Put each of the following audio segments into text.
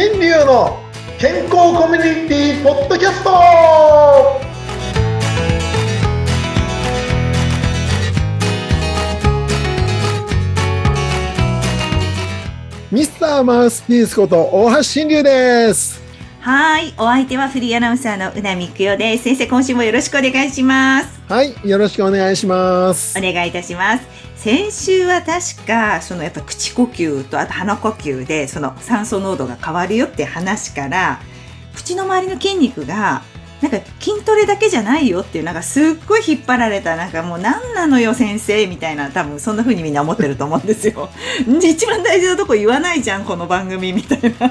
新流の健康コミュニティポッドキャスト。ミスターマウスピースこと大橋新流です。はい。お相手はフリーアナウンサーのうなみくよです。先生、今週もよろしくお願いします。はいよろしくお願いしますお願いいたします。先週は確か、そのやっぱ口呼吸とあと鼻呼吸で、その酸素濃度が変わるよって話から、口の周りの筋肉が、なんか筋トレだけじゃないよっていう、なんかすっごい引っ張られた、なんかもう何なのよ先生みたいな、多分そんな風にみんな思ってると思うんですよ。一番大事なとこ言わないじゃん、この番組みたいな。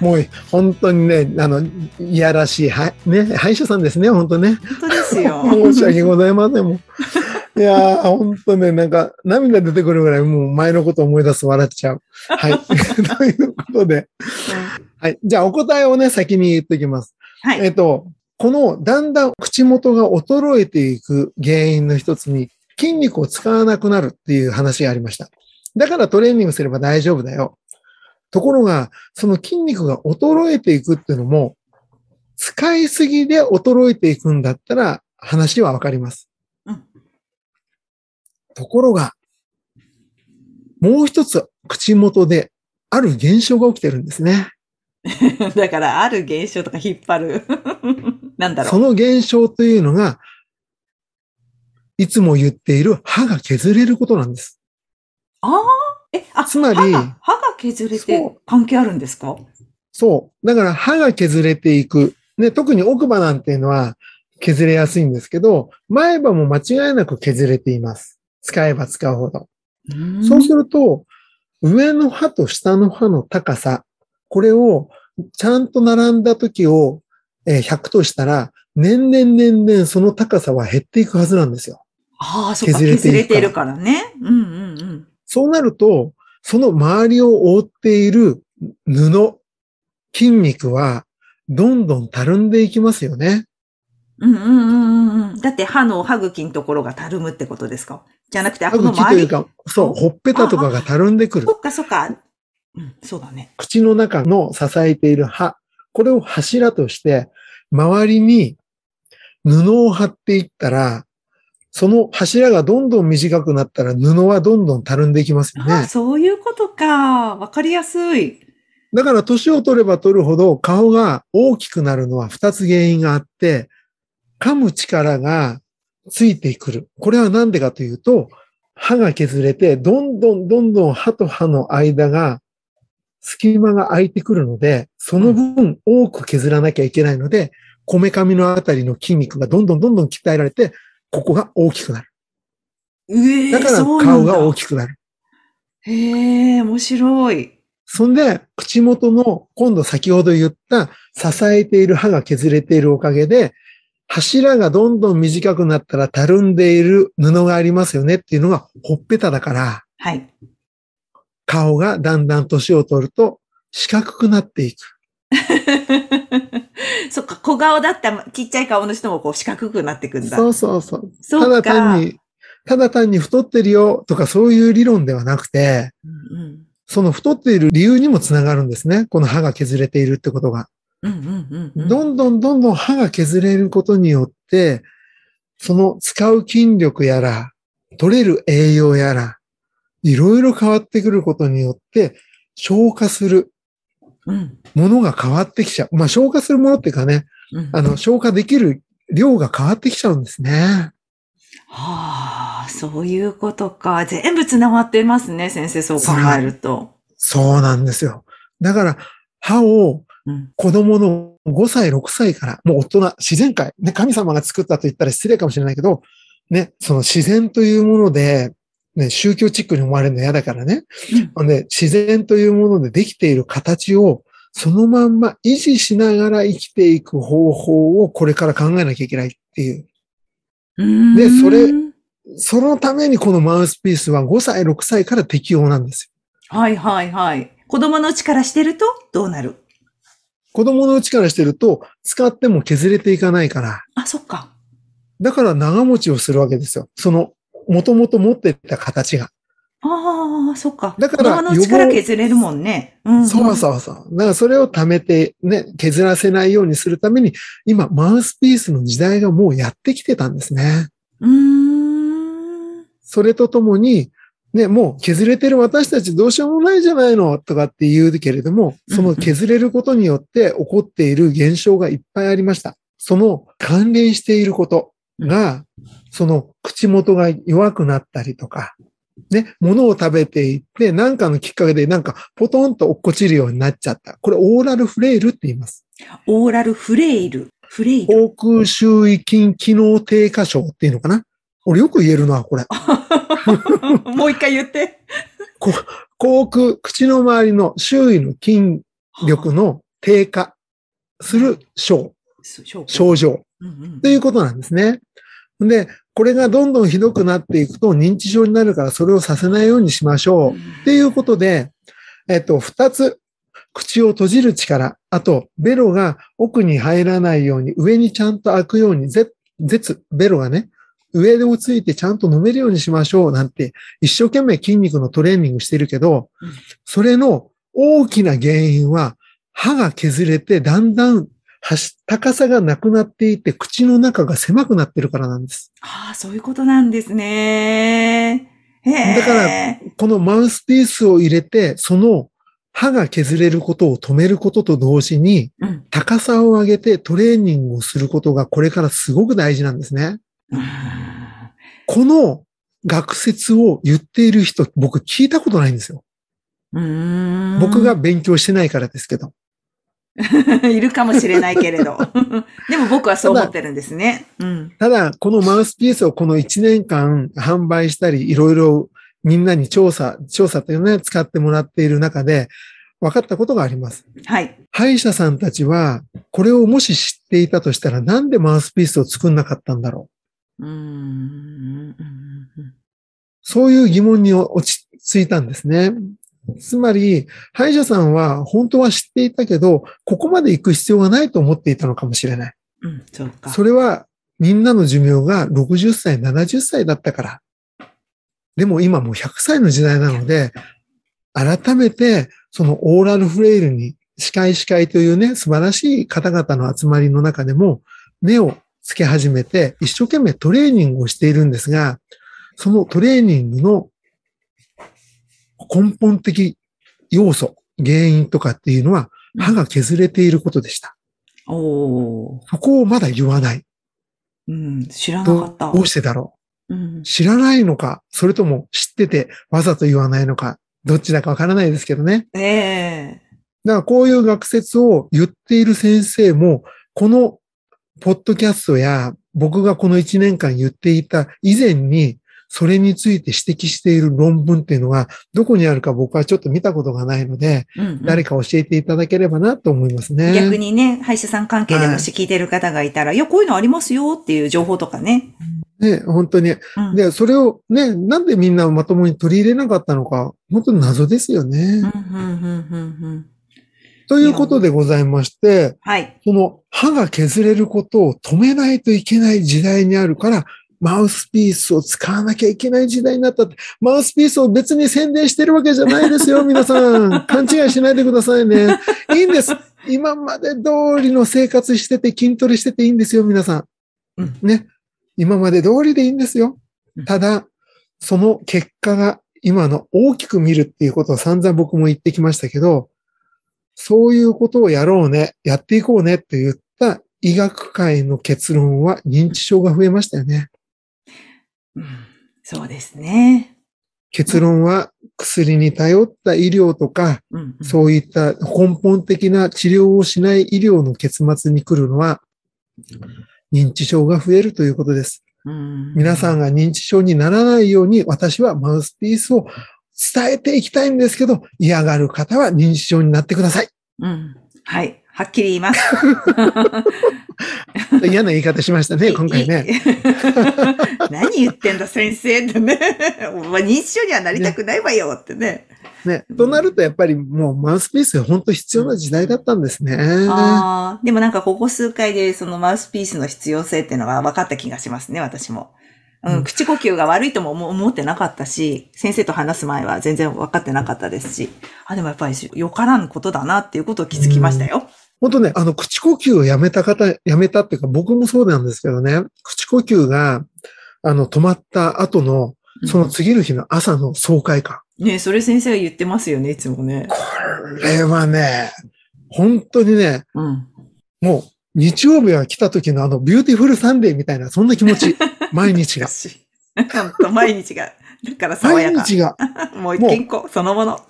もう本当にねあのいやらしいはね歯医者さんですね本当ね本当ですよ。申し訳ございません。もういやー、本当ね、なんか、涙出てくるぐらい、もう前のこと思い出すと笑っちゃう。はい。ということで。はい。じゃあ、お答えをね、先に言っておきます。はい。えっと、この、だんだん口元が衰えていく原因の一つに、筋肉を使わなくなるっていう話がありました。だからトレーニングすれば大丈夫だよ。ところが、その筋肉が衰えていくっていうのも、使いすぎで衰えていくんだったら話はわかります。うんところが、もう一つ口元である現象が起きてるんですね。だから、ある現象とか引っ張る。なんだろう。その現象というのが、いつも言っている歯が削れることなんです。ああ、え、あ、つまり歯が歯が削れそてう関係あるんですか？そう。だから歯が削れていく。ね、特に奥歯なんていうのは削れやすいんですけど、前歯も間違いなく削れています。使えば使うほど。そうすると、上の歯と下の歯の高さ、これをちゃんと並んだ時をえー100としたら、年々年々その高さは減っていくはずなんですよ。ああ、そっか、削れていくから削れてるからね。うんうんうん。そうなると、その周りを覆っている布、筋肉は、どんどんたるんでいきますよね。うんうんうんうんうん。だって歯の歯茎のところがたるむってことですか？じゃなくて、あ、歯この周り。茎というか、そう、ほっぺたとかがたるんでくるそ。っかそっか。うん、そうだね。口の中の支えている歯、これを柱として、周りに布を貼っていったら、その柱がどんどん短くなったら布はどんどんたるんでいきますよああ、ね。そういうことか。わかりやすい。だから年を取れば取るほど顔が大きくなるのは2つ原因があって、噛む力がついてくる。これはなんでかというと、歯が削れて、どんどんどんどん歯と歯の間が隙間が空いてくるので、その分多く削らなきゃいけないので、こめかみのあたりの筋肉がどんどんどんどん鍛えられて、ここが大きくなる。ええだから顔が大きくなる。へえ、面白い。そんで、口元の、今度先ほど言った支えている歯が削れているおかげで、柱がどんどん短くなったらたるんでいる布がありますよねっていうのがほっぺただから、はい。顔がだんだん年を取ると四角くなっていく。そっか、小顔だったちっちゃい顔の人もこう四角くなってくんだ。そうそうそう。そっかただ単に、ただ単に太ってるよとかそういう理論ではなくて、うんうん。その太っている理由にもつながるんですね。この歯が削れているってことが。どんどんどんどん歯が削れることによって、その使う筋力やら、取れる栄養やら、いろいろ変わってくることによって、消化するうんものが変わってきちゃう。まあ消化するものっていうかね、うん。あの、消化できる量が変わってきちゃうんですね。はあ、そういうことか。全部繋がってますね、先生、そう考えると。そうなんですよ。だから、歯をうん。子供の5歳、6歳から、もう大人、自然界、ね、神様が作ったと言ったら失礼かもしれないけど、ね、その自然というもので、ね、宗教チックに思われるの嫌だからね。で、自然というものでできている形を、そのまんま維持しながら生きていく方法をこれから考えなきゃいけないっていう。うん。でそれそのためにこのマウスピースは5歳、6歳から適用なんですよ。はいはいはい。子供のうちからしてるとどうなる？子供のうちからしてると、使っても削れていかないから、あ、そっか。だから長持ちをするわけですよ。その、もともと持っていた形が。ああ、そっか。だから頭の力削れるもんね。うん、うん。そうそうそう。だからそれを貯めてね、削らせないようにするために、今、マウスピースの時代がもうやってきてたんですね。うーん。それとともに、ね、もう削れてる私たちどうしようもないじゃないのとかって言うけれども、その削れることによって起こっている現象がいっぱいありました。その関連していることが、その口元が弱くなったりとか、ね、物を食べていって、何かのきっかけでなんかポトンと落っこちるようになっちゃった。これオーラルフレイルって言います。オーラルフレイル。フレイル。口腔周囲筋機能低下症っていうのかな？俺よく言えるな、これ。もう一回言って。口腔、口の周りの周囲の筋力の低下する症、症状ということなんですね。で、これがどんどんひどくなっていくと認知症になるからそれをさせないようにしましょう。っていうことで、えっと、二つ、口を閉じる力、あと、ベロが奥に入らないように、上にちゃんと開くように、ぜ絶、ベロがね、上でをついてちゃんと飲めるようにしましょう。なんて、一生懸命筋肉のトレーニングしてるけどうん、それの大きな原因は、歯が削れて、だんだん高さがなくなっていて、口の中が狭くなってるからなんです。ああ、そういうことなんですね。だからこのマウスピースを入れて、その歯が削れることを止めることと同時に、うん。高さを上げてトレーニングをすることがこれからすごく大事なんですね。うんこの学説を言っている人、僕聞いたことないんですよ。僕が勉強してないからですけど。いるかもしれないけれど。でも僕はそう思ってるんですね。うん。ただ、このマウスピースをこの1年間販売したり、いろいろみんなに調査、調査というのね、使ってもらっている中で、分かったことがあります。はい。歯医者さんたちは、これをもし知っていたとしたら、なんでマウスピースを作んなかったんだろう。うーん。そういう疑問に落ち着いたんですね。つまり、歯医者さんは本当は知っていたけど、ここまで行く必要がないと思っていたのかもしれない。うん、そうか。それはみんなの寿命が60歳、70歳だったから。でも今もう100歳の時代なので、改めてそのオーラルフレイルに司会司会というね、素晴らしい方々の集まりの中でも目をつけ始めて一生懸命トレーニングをしているんですが、そのトレーニングの根本的要素、原因とかっていうのは歯が削れていることでした。おー。そこをまだ言わない。うん、知らなどかった。どうしてだろううん。知らないのか、それとも知っててわざと言わないのか、どっちだかわからないですけどね。ええだからこういう学説を言っている先生も、このポッドキャストや僕がこの1年間言っていた以前に、それについて指摘している論文っていうのがどこにあるか僕はちょっと見たことがないので、うんうん誰か教えていただければなと思いますね。逆にね、歯医者さん関係でもし聞いてる方がいたら、い、や、こういうのありますよっていう情報とかね。ね、本当に。うん。で、それをね、なんでみんなまともに取り入れなかったのか、本当に謎ですよね。ということでございまして、はい。その歯が削れることを止めないといけない時代にあるから、マウスピースを使わなきゃいけない時代になったって。マウスピースを別に宣伝してるわけじゃないですよ、皆さん。勘違いしないでくださいね。いいんです。今まで通りの生活してて筋トレしてていいんですよ、皆さん。うんね。今まで通りでいいんですようん。ただ、その結果が今の大きく見るっていうことを散々僕も言ってきましたけど、そういうことをやろうね、やっていこうねって言った医学界の結論は認知症が増えましたよね。うんそうですね。結論は薬に頼った医療とか、うんうんそういった根本的な治療をしない医療の結末に来るのは、認知症が増えるということです。うん皆さんが認知症にならないように、私はマウスピースを伝えていきたいんですけど、嫌がる方は認知症になってください。うん。はい。はっきり言います。嫌な言い方しましたね、今回ね。何言ってんだ、先生ってね。まあ認知症にはなりたくないわよってね。ね。となると、やっぱりもうマウスピース本当必要な時代だったんですね。ああ、でもなんかここ数回でそのマウスピースの必要性っていうのが分かった気がしますね、私も。うん、口呼吸が悪いとも思思ってなかったし、先生と話す前は全然分かってなかったですし、あ、でもやっぱりよからぬことだなっていうことを気づきましたよ。本当ね、あの、口呼吸をやめた方、やめたっていうか、僕もそうなんですけどね、口呼吸が、あの、止まった後の、その次の日の朝の爽快感。ねそれ先生が言ってますよね、いつもね。これはね、本当にね、うん。もう、日曜日が来た時のあの、 Beautiful Sunday みたいな、そんな気持ち。毎日が。本当毎日が。だから爽やか。毎日が。もう健康そのもの。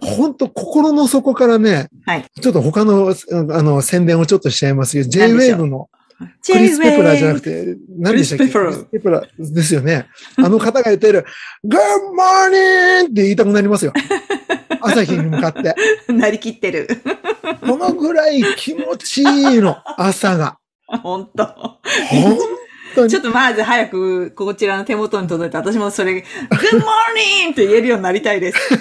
本当心の底からね、はい。ちょっと他の、あの、宣伝をちょっとしちゃいますよ。J-Wave のクリス・ペプラーじゃなくて、何でしたっけ？クリスペプラーですよね。あの方が言ってる、Good morning! って言いたくなりますよ。朝日に向かって。なりきってる。このぐらい気持ちいいの、朝が。本当。本当にちょっとまず早くこちらの手元に届いて、私もそれ、Good morning! って言えるようになりたいです。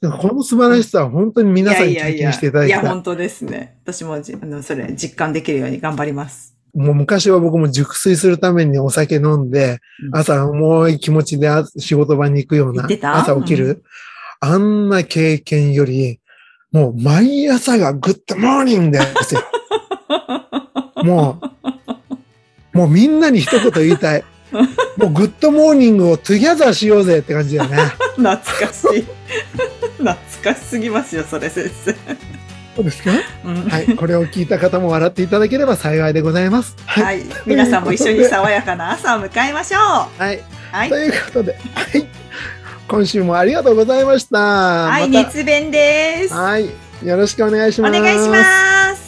この素晴らしさは本当に皆さんに経験していただいや、きたい。本当ですね。私もじあのそれ実感できるように頑張ります。もう昔は僕も熟睡するためにお酒飲んで、うん朝重い気持ちであ仕事場に行くような朝起きる、あんな経験より、もう毎朝が Good morning ですよ。もう、もうみんなに一言言いたい。もう Good morning を together しようぜって感じだよね。懐かしい。懐かしすぎますよ、それ先生。そうですか？うんはい。これを聞いた方も笑っていただければ幸いでございます。はい。はい。皆さんも一緒に爽やかな朝を迎えましょう。はい。はいと。いうことで、はい。今週もありがとうございました。はい、また熱弁です。はい。よろしくお願いしおます。願いします。